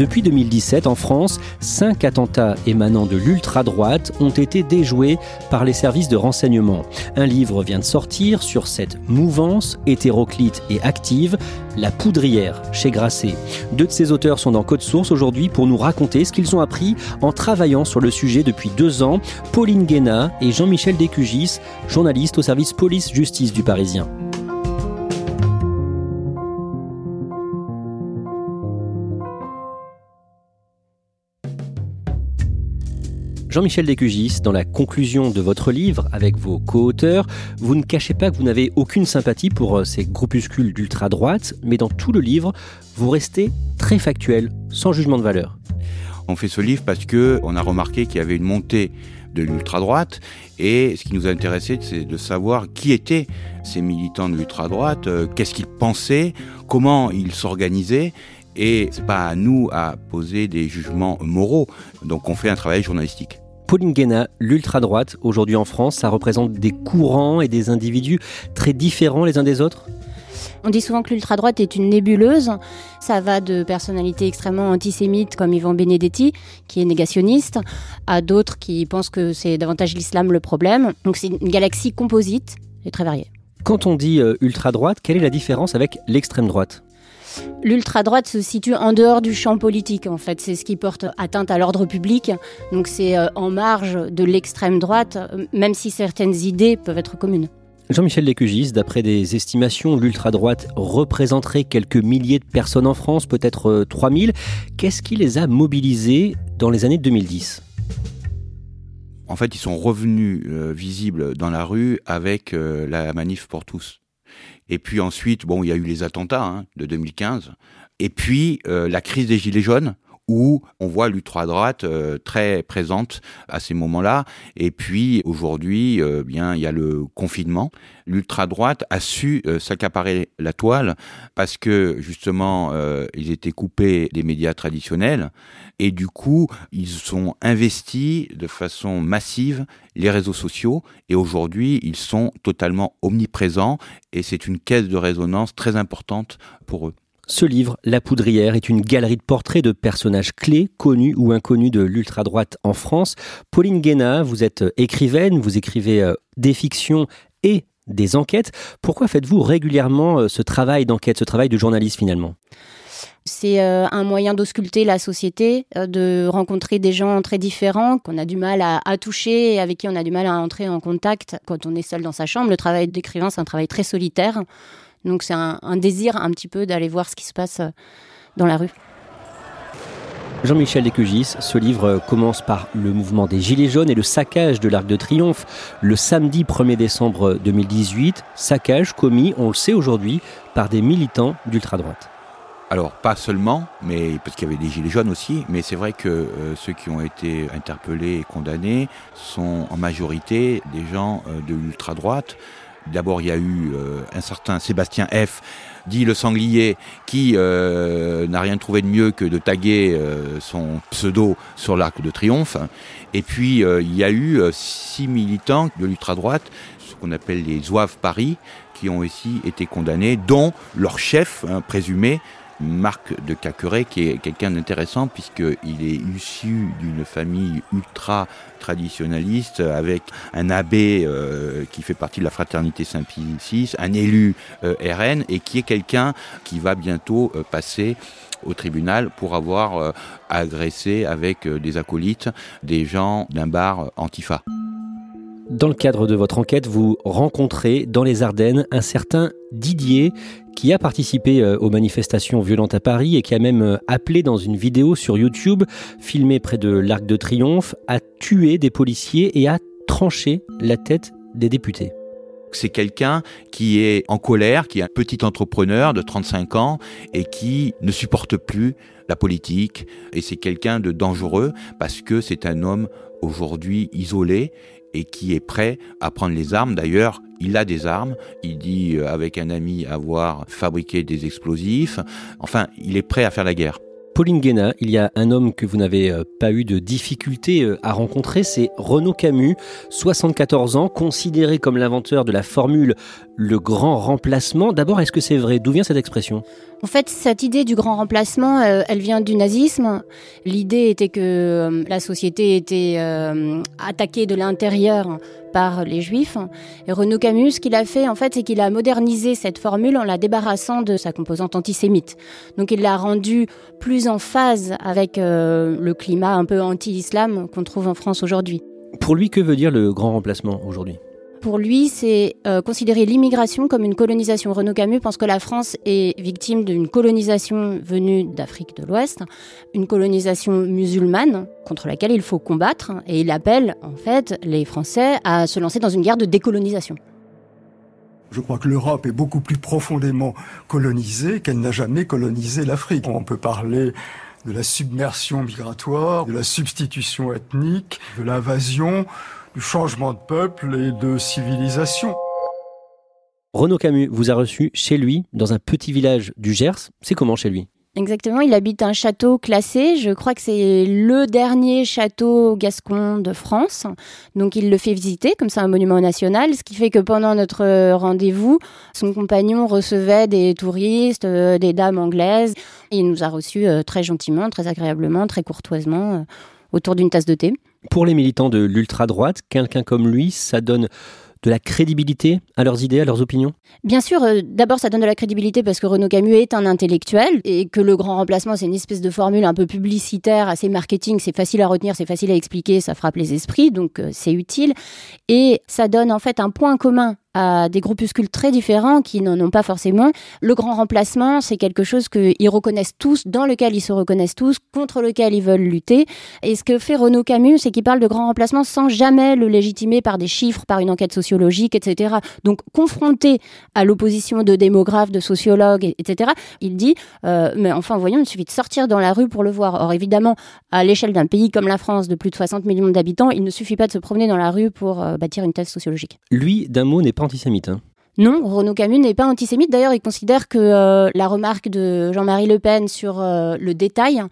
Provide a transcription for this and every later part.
Depuis 2017, en France, cinq attentats émanant de l'ultra-droite ont été déjoués par les services de renseignement. Un livre vient de sortir sur cette mouvance hétéroclite et active, La Poudrière, chez Grasset. Deux de ses auteurs sont dans Code Source aujourd'hui pour nous raconter ce qu'ils ont appris en travaillant sur le sujet depuis deux ans. Pauline Guéna et Jean-Michel Descugis, journalistes au service police-justice du Parisien. Jean-Michel Descugis, dans la conclusion de votre livre, avec vos co-auteurs, vous ne cachez pas que vous n'avez aucune sympathie pour euh, ces groupuscules d'ultra-droite, mais dans tout le livre, vous restez très factuel, sans jugement de valeur. On fait ce livre parce que on a remarqué qu'il y avait une montée de l'ultra-droite et ce qui nous a intéressé, c'est de savoir qui étaient ces militants de l'ultra-droite, euh, qu'est-ce qu'ils pensaient, comment ils s'organisaient et c'est pas à nous à poser des jugements moraux. Donc on fait un travail journalistique. Pauline Guéna, l'ultra-droite, aujourd'hui en France, ça représente des courants et des individus très différents les uns des autres on dit souvent que l'ultra-droite est une nébuleuse. Ça va de personnalités extrêmement antisémites comme Ivan Benedetti, qui est négationniste, à d'autres qui pensent que c'est davantage l'islam le problème. Donc c'est une galaxie composite et très variée. Quand on dit euh, ultra-droite, quelle est la différence avec l'extrême droite? L'ultra-droite se situe en dehors du champ politique, en fait. C'est ce qui porte atteinte à l'ordre public. Donc c'est euh, en marge de l'extrême droite, euh, même si certaines idées peuvent être communes. Jean-Michel Lécugis, d'après des estimations, l'ultra-droite représenterait quelques milliers de personnes en France, peut-être 3000. Euh, Qu'est-ce qui les a mobilisés dans les années 2010 En fait, ils sont revenus visibles dans la rue avec la manif pour tous. Et puis ensuite, bon, il y a eu les attentats hein, de 2015. Et puis euh, la crise des Gilets jaunes, où on voit l'ultra-droite euh, très présente à ces moments-là. Et puis aujourd'hui, euh, bien, il y a le confinement. L'ultra-droite a su s'accaparer la toile parce que justement, ils étaient coupés des médias traditionnels et du coup, ils sont investis de façon massive les réseaux sociaux et aujourd'hui, ils sont totalement omniprésents et c'est une caisse de résonance très importante pour eux. Ce livre, La Poudrière, est une galerie de portraits de personnages clés, connus ou inconnus de l'ultra-droite en France. Pauline Guéna, vous êtes écrivaine, vous écrivez euh, des fictions et des enquêtes. Pourquoi faites-vous régulièrement euh, ce travail d'enquête, ce travail de journaliste finalement? C'est euh, un moyen d'ausculter la société, euh, de rencontrer des gens très différents qu'on a du mal à, toucher et avec qui on a du mal à entrer en contact quand on est seul dans sa chambre. Le travail d'écrivain, c'est un travail très solitaire. Donc c'est un, désir un petit peu d'aller voir ce qui se passe euh, dans la rue. Jean-Michel Descugis, ce livre commence par le mouvement des Gilets jaunes et le saccage de l'Arc de Triomphe le samedi 1er décembre 2018. Saccage commis, on le sait aujourd'hui, par des militants d'ultra-droite. Alors pas seulement, mais parce qu'il y avait des gilets jaunes aussi, mais c'est vrai que euh, ceux qui ont été interpellés et condamnés sont en majorité des gens euh, de l'ultra droite. D'abord, il y a eu euh, un certain Sébastien F, dit le sanglier, qui n'a rien trouvé de mieux que de taguer son pseudo sur l'arc de triomphe. Et puis, il y a eu six militants de l'ultra droite, ce qu'on appelle les Zouaves Paris, qui ont aussi été condamnés, dont leur chef hein, présumé Marc de Cacqueret, qui est quelqu'un d'intéressant puisqu'il est issu d'une famille ultra traditionnaliste avec un abbé euh, qui fait partie de la fraternité Saint-Pie un élu euh, RN et qui est quelqu'un qui va bientôt euh, passer au tribunal pour avoir agressé avec des acolytes des gens d'un bar Antifa. Dans le cadre de votre enquête, vous rencontrez dans les Ardennes un certain Didier qui a participé euh, aux manifestations violentes à Paris et qui a même euh, appelé dans une vidéo sur YouTube, filmée près de l'Arc de Triomphe, à tuer des policiers et à trancher la tête des députés. C'est quelqu'un qui est en colère, qui est un petit entrepreneur de 35 ans et qui ne supporte plus la politique. Et c'est quelqu'un de dangereux parce que c'est un homme aujourd'hui isolé et qui est prêt à prendre les armes. D'ailleurs, il a des armes. Il dit euh, avec un ami avoir fabriqué des explosifs. Enfin, il est prêt à faire la guerre. Pauline Guéna, il y a un homme que vous n'avez euh, pas eu de difficulté euh, à rencontrer, c'est Renaud Camus, 74 ans, considéré comme l'inventeur de la formule le grand remplacement. D'abord, est-ce que c'est vrai? D'où vient cette expression? En fait, cette idée du grand remplacement, euh, elle vient du nazisme. L'idée était que la société était attaquée de l'intérieur par les juifs. Et Renaud Camus, ce qu'il a fait, en fait, c'est qu'il a modernisé cette formule en la débarrassant de sa composante antisémite. Donc il l'a rendue plus en phase avec euh, le climat un peu anti-islam qu'on trouve en France aujourd'hui. Pour lui, que veut dire le grand remplacement aujourd'hui? Pour lui, c'est euh, considérer l'immigration comme une colonisation. Renaud Camus pense que la France est victime d'une colonisation venue d'Afrique de l'Ouest, une colonisation musulmane contre laquelle il faut combattre, et il appelle en fait les Français à se lancer dans une guerre de décolonisation. Je crois que l'Europe est beaucoup plus profondément colonisée qu'elle n'a jamais colonisé l'Afrique. On peut parler de la submersion migratoire, de la substitution ethnique, de l'invasion du changement de peuple et de civilisation. Renaud Camus vous a reçu chez lui, dans un petit village du Gers. C'est comment chez lui? Exactement, il habite un château classé. Je crois que c'est le dernier château gascon de France. Donc il le fait visiter, comme c'est un monument national, ce qui fait que pendant notre rendez-vous, son compagnon recevait des touristes, euh, des dames anglaises. Il nous a reçus euh, très gentiment, très agréablement, très courtoisement, euh, autour d'une tasse de thé. Pour les militants de l'ultra-droite, quelqu'un comme lui, ça donne de la crédibilité à leurs idées, à leurs opinions? Bien sûr, euh, d'abord ça donne de la crédibilité parce que Renaud Camus est un intellectuel et que le grand remplacement c'est une espèce de formule un peu publicitaire, assez marketing, c'est facile à retenir, c'est facile à expliquer, ça frappe les esprits, donc euh, c'est utile. Et ça donne en fait un point commun à des groupuscules très différents qui n'en ont pas forcément. Le grand remplacement, c'est quelque chose qu'ils reconnaissent tous, dans lequel ils se reconnaissent tous, contre lequel ils veulent lutter. Et ce que fait Renaud Camus, c'est qu'il parle de grand remplacement sans jamais le légitimer par des chiffres, par une enquête sociologique, etc. Donc, confronté à l'opposition de démographes, de sociologues, etc., il dit, euh, mais enfin, voyons, il suffit de sortir dans la rue pour le voir. Or, évidemment, à l'échelle d'un pays comme la France, de plus de 60 millions d'habitants, il ne suffit pas de se promener dans la rue pour euh, bâtir une thèse sociologique. Lui, d'un mot, n'est antisémite. Hein. Non, Renaud Camus n'est pas antisémite. D'ailleurs, il considère que euh, la remarque de Jean-Marie Le Pen sur euh, le détail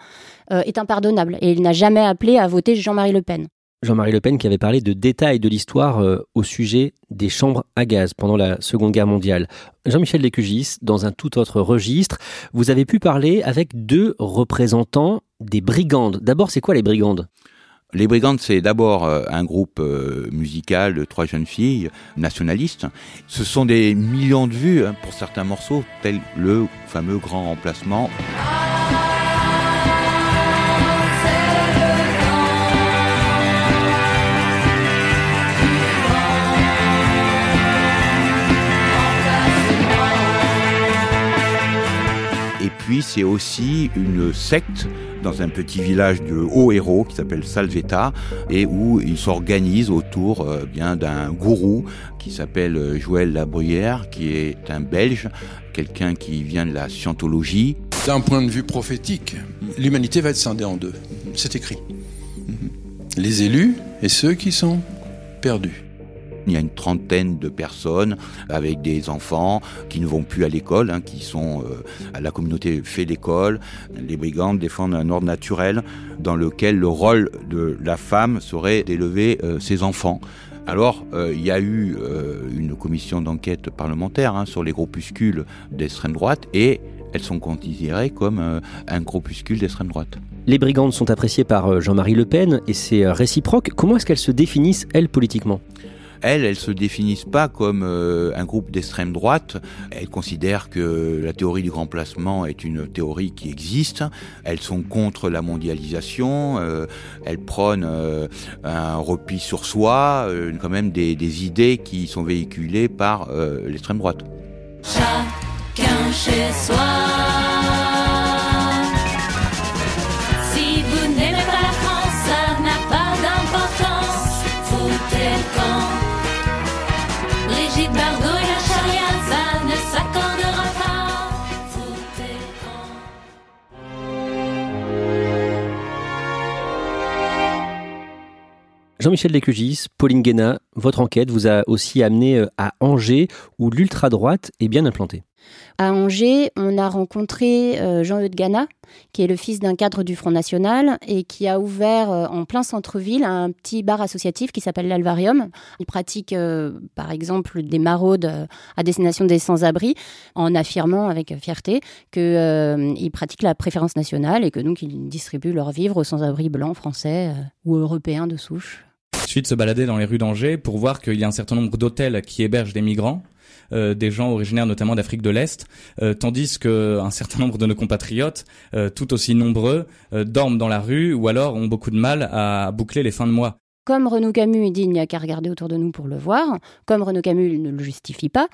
euh, est impardonnable et il n'a jamais appelé à voter Jean-Marie Le Pen. Jean-Marie Le Pen qui avait parlé de détails de l'histoire au sujet des chambres à gaz pendant la Seconde Guerre mondiale. Jean-Michel Lécugis, dans un tout autre registre, vous avez pu parler avec deux représentants des brigandes. D'abord, c'est quoi les brigandes? Les Brigandes, c'est d'abord euh, un groupe euh, musical de trois jeunes filles nationalistes. Ce sont des millions de vues hein, pour certains morceaux, tel le fameux Grand Remplacement. Et puis c'est aussi une secte dans un petit village de hauts héros qui s'appelle Salvetta et où ils s'organisent autour euh, bien d'un gourou qui s'appelle euh, Joël Labruyère, qui est un Belge, quelqu'un qui vient de la scientologie. D'un point de vue prophétique, l'humanité va être scindée en deux. C'est écrit. Les élus et ceux qui sont perdus. Il y a une trentaine de personnes avec des enfants qui ne vont plus à l'école, hein, qui sont euh, à la communauté fait l'école. Les brigandes défendent un ordre naturel dans lequel le rôle de la femme serait d'élever euh, ses enfants. Alors, euh, il y a eu une commission d'enquête parlementaire hein, sur les groupuscules d'extrême droite et elles sont considérées comme un groupuscule d'extrême droite. Les brigandes sont appréciées par Jean-Marie Le Pen et c'est réciproque. Comment est-ce qu'elles se définissent, elles, politiquement? Elles, elles se définissent pas comme un groupe d'extrême droite. Elles considèrent que la théorie du grand placement est une théorie qui existe. Elles sont contre la mondialisation. elles prônent un repli sur soi, quand même des, des, idées qui sont véhiculées par l'extrême droite. Chacun chez soi. Jean-Michel Descugis, Pauline Guéna, votre enquête vous a aussi amené euh, à Angers, où l'ultra-droite est bien implantée. À Angers, on a rencontré euh, Jean-Eudes Gana, qui est le fils d'un cadre du Front National et qui a ouvert euh, en plein centre-ville un petit bar associatif qui s'appelle l'Alvarium. Il pratique par exemple des maraudes à destination des sans-abri en affirmant avec fierté qu'il pratique la préférence nationale et que donc ils distribuent leurs vivres aux sans-abri blancs, français ou européens de souche. Suffit de se balader dans les rues d'Angers pour voir qu'il y a un certain nombre d'hôtels qui hébergent des migrants. Euh, des gens originaires notamment d'Afrique de l'Est, euh, tandis que un certain nombre de nos compatriotes, euh, tout aussi nombreux, dorment dans la rue ou alors ont beaucoup de mal à boucler les fins de mois. Comme Renaud Camus dit, il n'y a qu'à regarder autour de nous pour le voir. Comme Renaud Camus il ne le justifie pas.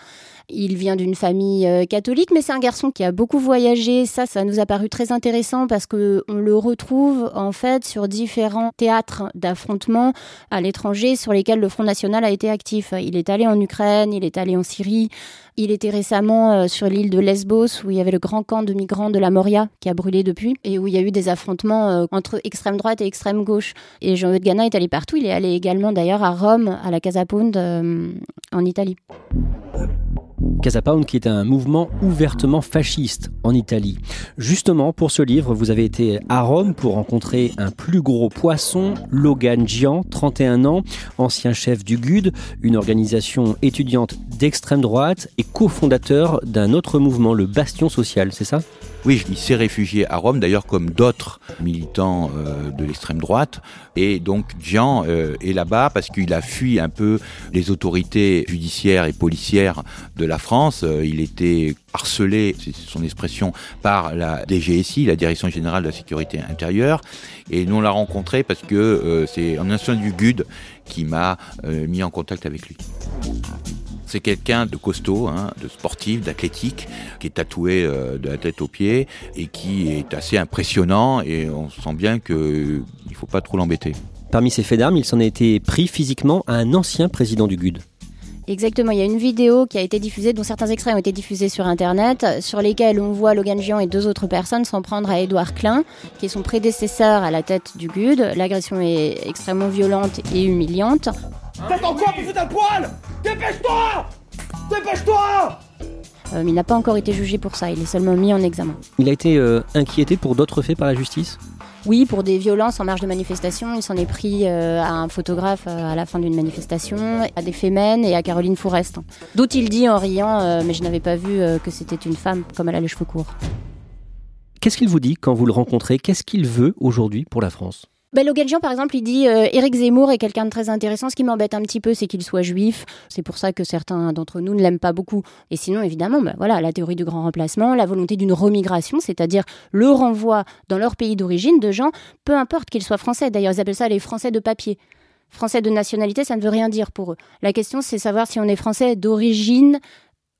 Il vient d'une famille euh, catholique, mais c'est un garçon qui a beaucoup voyagé. Ça, ça nous a paru très intéressant parce que on le retrouve en fait sur différents théâtres d'affrontement à l'étranger sur lesquels le Front National a été actif. Il est allé en Ukraine, il est allé en Syrie. Il était récemment euh, sur l'île de Lesbos où il y avait le grand camp de migrants de la Moria qui a brûlé depuis et où il y a eu des affrontements euh, entre extrême droite et extrême gauche. Et Jean-Eudes Gana est allé partout. Il est allé également d'ailleurs à Rome, à la Casa Pound, euh, en Italie. Casa Pound, qui est un mouvement ouvertement fasciste en Italie. Justement, pour ce livre, vous avez été à Rome pour rencontrer un plus gros poisson, Logan Gian, 31 ans, ancien chef du GUD, une organisation étudiante d'extrême droite et cofondateur d'un autre mouvement, le Bastion Social, c'est ça? Oui, il s'est réfugié à Rome, d'ailleurs comme d'autres militants euh, de l'extrême droite. Et donc Jean euh, est là-bas parce qu'il a fui un peu les autorités judiciaires et policières de la France. Euh, il était harcelé, c'est son expression, par la DGSI, la Direction Générale de la Sécurité Intérieure. Et nous on l'a rencontré parce que c'est un ancien du GUD qui m'a mis en contact avec lui. C'est quelqu'un de costaud, hein, de sportif, d'athlétique, qui est tatoué euh, de la tête aux pieds et qui est assez impressionnant et on sent bien qu'il ne faut pas trop l'embêter. Parmi ces faits d'armes, il s'en a été pris physiquement à un ancien président du GUD. Exactement, il y a une vidéo qui a été diffusée, dont certains extraits ont été diffusés sur Internet, sur lesquels on voit Logan Gian et deux autres personnes s'en prendre à Édouard Klein, qui est son prédécesseur à la tête du GUD. L'agression est extrêmement violente et humiliante. Quoi un poil? Dépêche-toi Dépêche-toi euh, il n'a pas encore été jugé pour ça, il est seulement mis en examen. Il a été euh, inquiété pour d'autres faits par la justice? Oui, pour des violences en marge de manifestation, il s'en est pris euh, à un photographe à la fin d'une manifestation, à des Femen et à Caroline Fourest. D'autres il dit en riant, mais je n'avais pas vu que c'était une femme comme elle a les cheveux courts. Qu'est-ce qu'il vous dit quand vous le rencontrez? Qu'est-ce qu'il veut aujourd'hui pour la France? Ben, Logan Jean, par exemple, il dit euh, Éric Zemmour est quelqu'un de très intéressant. Ce qui m'embête un petit peu, c'est qu'il soit juif. C'est pour ça que certains d'entre nous ne l'aiment pas beaucoup. Et sinon, évidemment, ben, voilà, la théorie du grand remplacement, la volonté d'une remigration, c'est-à-dire le renvoi dans leur pays d'origine de gens, peu importe qu'ils soient français. D'ailleurs, ils appellent ça les Français de papier. Français de nationalité, ça ne veut rien dire pour eux. La question, c'est savoir si on est français d'origine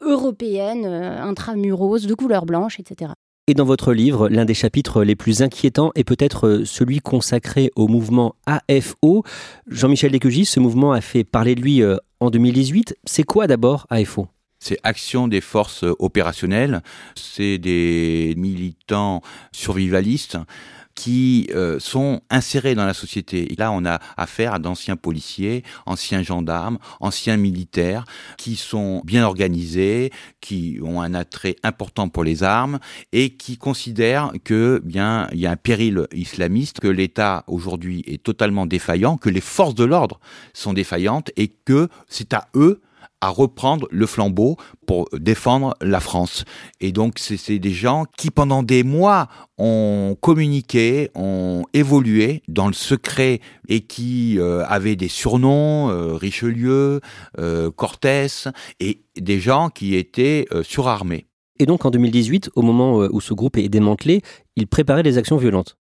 européenne, euh, intramuros, de couleur blanche, etc. Et dans votre livre, l'un des chapitres les plus inquiétants est peut-être euh, celui consacré au mouvement AFO. Jean-Michel Descugis, ce mouvement a fait parler de lui euh, en 2018. C'est quoi d'abord AFO c'est Action des forces opérationnelles, c'est des militants survivalistes qui euh, sont insérés dans la société. là, on a affaire à d'anciens policiers, anciens gendarmes, anciens militaires, qui sont bien organisés, qui ont un attrait important pour les armes et qui considèrent que bien il y a un péril islamiste, que l'État aujourd'hui est totalement défaillant, que les forces de l'ordre sont défaillantes et que c'est à eux à reprendre le flambeau pour défendre la France. Et donc, c'est des gens qui, pendant des mois, ont communiqué, ont évolué dans le secret et qui euh, avaient des surnoms, euh, Richelieu, euh, Cortés, et des gens qui étaient surarmés. Et donc en 2018, au moment où ce groupe est démantelé, ils préparaient des actions violentes.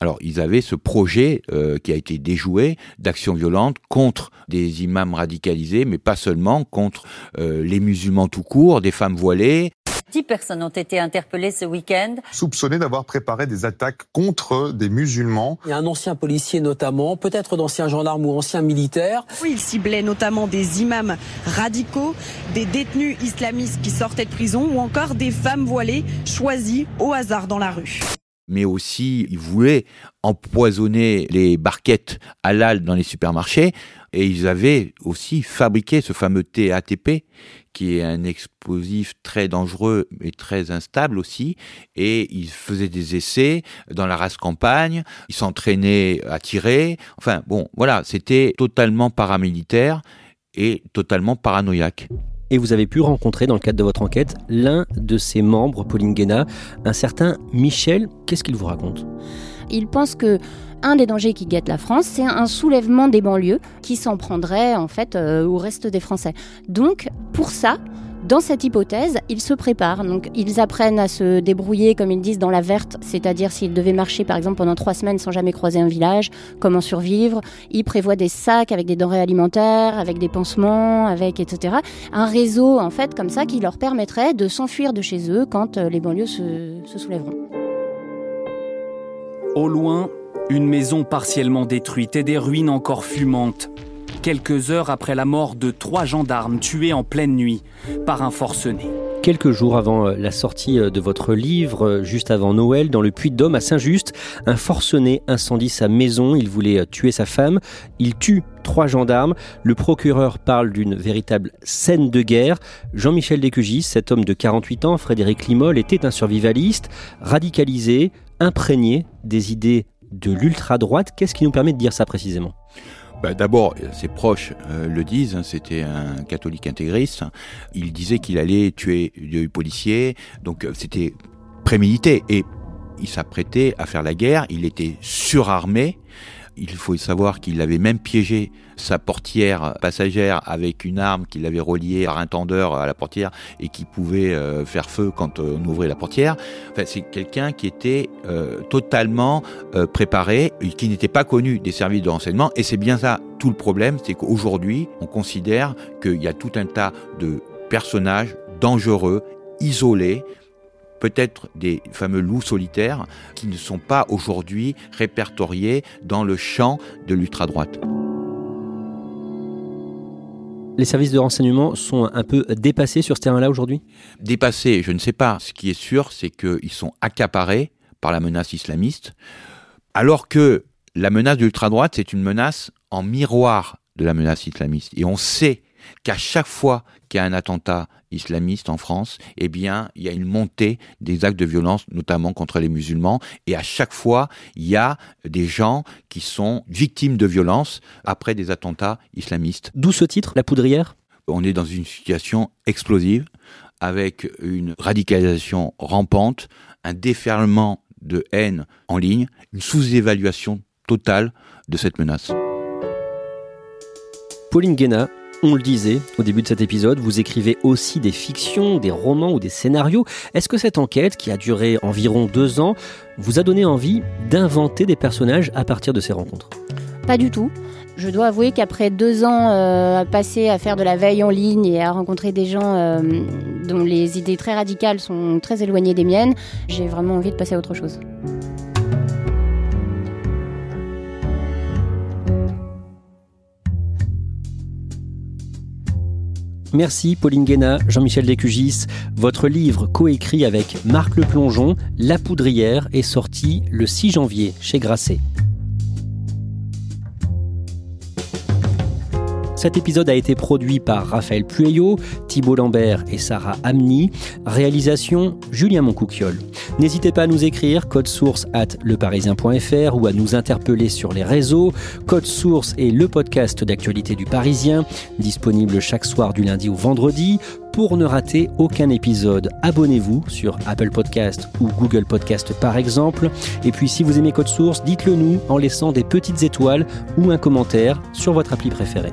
Alors, ils avaient ce projet euh, qui a été déjoué d'action violente contre des imams radicalisés, mais pas seulement, contre euh, les musulmans tout court, des femmes voilées. Dix personnes ont été interpellées ce week-end. Soupçonnées d'avoir préparé des attaques contre des musulmans. Il y a un ancien policier notamment, peut-être d'anciens gendarmes ou anciens militaires. Oui, il ciblait notamment des imams radicaux, des détenus islamistes qui sortaient de prison ou encore des femmes voilées choisies au hasard dans la rue mais aussi ils voulaient empoisonner les barquettes halal dans les supermarchés. Et ils avaient aussi fabriqué ce fameux TATP qui est un explosif très dangereux et très instable aussi. Et ils faisaient des essais dans la race campagne, ils s'entraînaient à tirer, enfin bon voilà, c'était totalement paramilitaire et totalement paranoïaque et vous avez pu rencontrer dans le cadre de votre enquête l'un de ses membres, Pauline Guéna, un certain Michel. Qu'est-ce qu'il vous raconte? Il pense que un des dangers qui guette la France, c'est un soulèvement des banlieues qui s'en prendrait en fait euh, au reste des Français. Donc pour ça, dans cette hypothèse, ils se préparent. Ils apprennent à se débrouiller, comme ils disent, dans la verte, c'est-à-dire s'ils devaient marcher, par exemple, pendant trois semaines sans jamais croiser un village, comment survivre. Ils prévoient des sacs avec des denrées alimentaires, avec des pansements, avec etc. Un réseau, en fait, comme ça, qui leur permettrait de s'enfuir de chez eux quand euh, les banlieues se soulèveront. Au loin, une maison partiellement détruite et des ruines encore fumantes quelques heures après la mort de trois gendarmes tués en pleine nuit par un forcené. Quelques jours avant euh, la sortie euh, de votre livre, euh, juste avant Noël, dans le Puy-de-Dôme, à Saint-Just, un forcené incendie sa maison. Il voulait tuer sa femme. Il tue trois gendarmes. Le procureur parle d'une véritable scène de guerre. Jean-Michel Descugis, cet homme de 48 ans, Frédéric Limol, était un survivaliste, radicalisé, imprégné des idées de l'ultra-droite. Qu'est-ce qui nous permet de dire ça précisément? Bah, D'abord, ses proches euh, le disent, hein, c'était un catholique intégriste. Il disait qu'il allait tuer des policiers, donc euh, c'était prémédité. Et il s'apprêtait à faire la guerre, il était surarmé. Il faut savoir qu'il avait même piégé sa portière passagère avec une arme qu'il avait reliée par un tendeur à la portière et qui pouvait euh, faire feu quand on ouvrait la portière. Enfin, c'est quelqu'un qui était euh, totalement euh, préparé et qui n'était pas connu des services de renseignement. Et c'est bien ça tout le problème, c'est qu'aujourd'hui, on considère qu'il y a tout un tas de personnages dangereux, isolés, peut-être des fameux loups solitaires qui ne sont pas aujourd'hui répertoriés dans le champ de l'ultra-droite. Les services de renseignement sont un peu dépassés sur ce terrain-là aujourd'hui? Dépassés, je ne sais pas. Ce qui est sûr, c'est qu'ils sont accaparés par la menace islamiste, alors que la menace de l'ultra-droite, c'est une menace en miroir de la menace islamiste. Et on sait qu'à chaque fois qu'il y a un attentat islamiste en France, eh bien, il y a une montée des actes de violence, notamment contre les musulmans, et à chaque fois, il y a des gens qui sont victimes de violences après des attentats islamistes. D'où ce titre, La Poudrière? On est dans une situation explosive, avec une radicalisation rampante, un déferlement de haine en ligne, une sous-évaluation totale de cette menace. Pauline Guéna, on le disait au début de cet épisode, vous écrivez aussi des fictions, des romans ou des scénarios. Est-ce que cette enquête, qui a duré environ deux ans, vous a donné envie d'inventer des personnages à partir de ces rencontres? Pas du tout. Je dois avouer qu'après deux ans euh, passés à faire de la veille en ligne et à rencontrer des gens euh, dont les idées très radicales sont très éloignées des miennes, j'ai vraiment envie de passer à autre chose. Merci Pauline Guéna, Jean-Michel Descugis. Votre livre coécrit avec Marc Le Plongeon, La Poudrière, est sorti le 6 janvier chez Grasset. Cet épisode a été produit par Raphaël Pueyo, Thibault Lambert et Sarah Amni. Réalisation Julien Moncouquiole. N'hésitez pas à nous écrire code source at leparisien.fr ou à nous interpeller sur les réseaux. Code source est le podcast d'actualité du Parisien, disponible chaque soir du lundi au vendredi. Pour ne rater aucun épisode, abonnez-vous sur Apple Podcast ou Google Podcast par exemple. Et puis si vous aimez Code Source, dites-le nous en laissant des petites étoiles ou un commentaire sur votre appli préférée.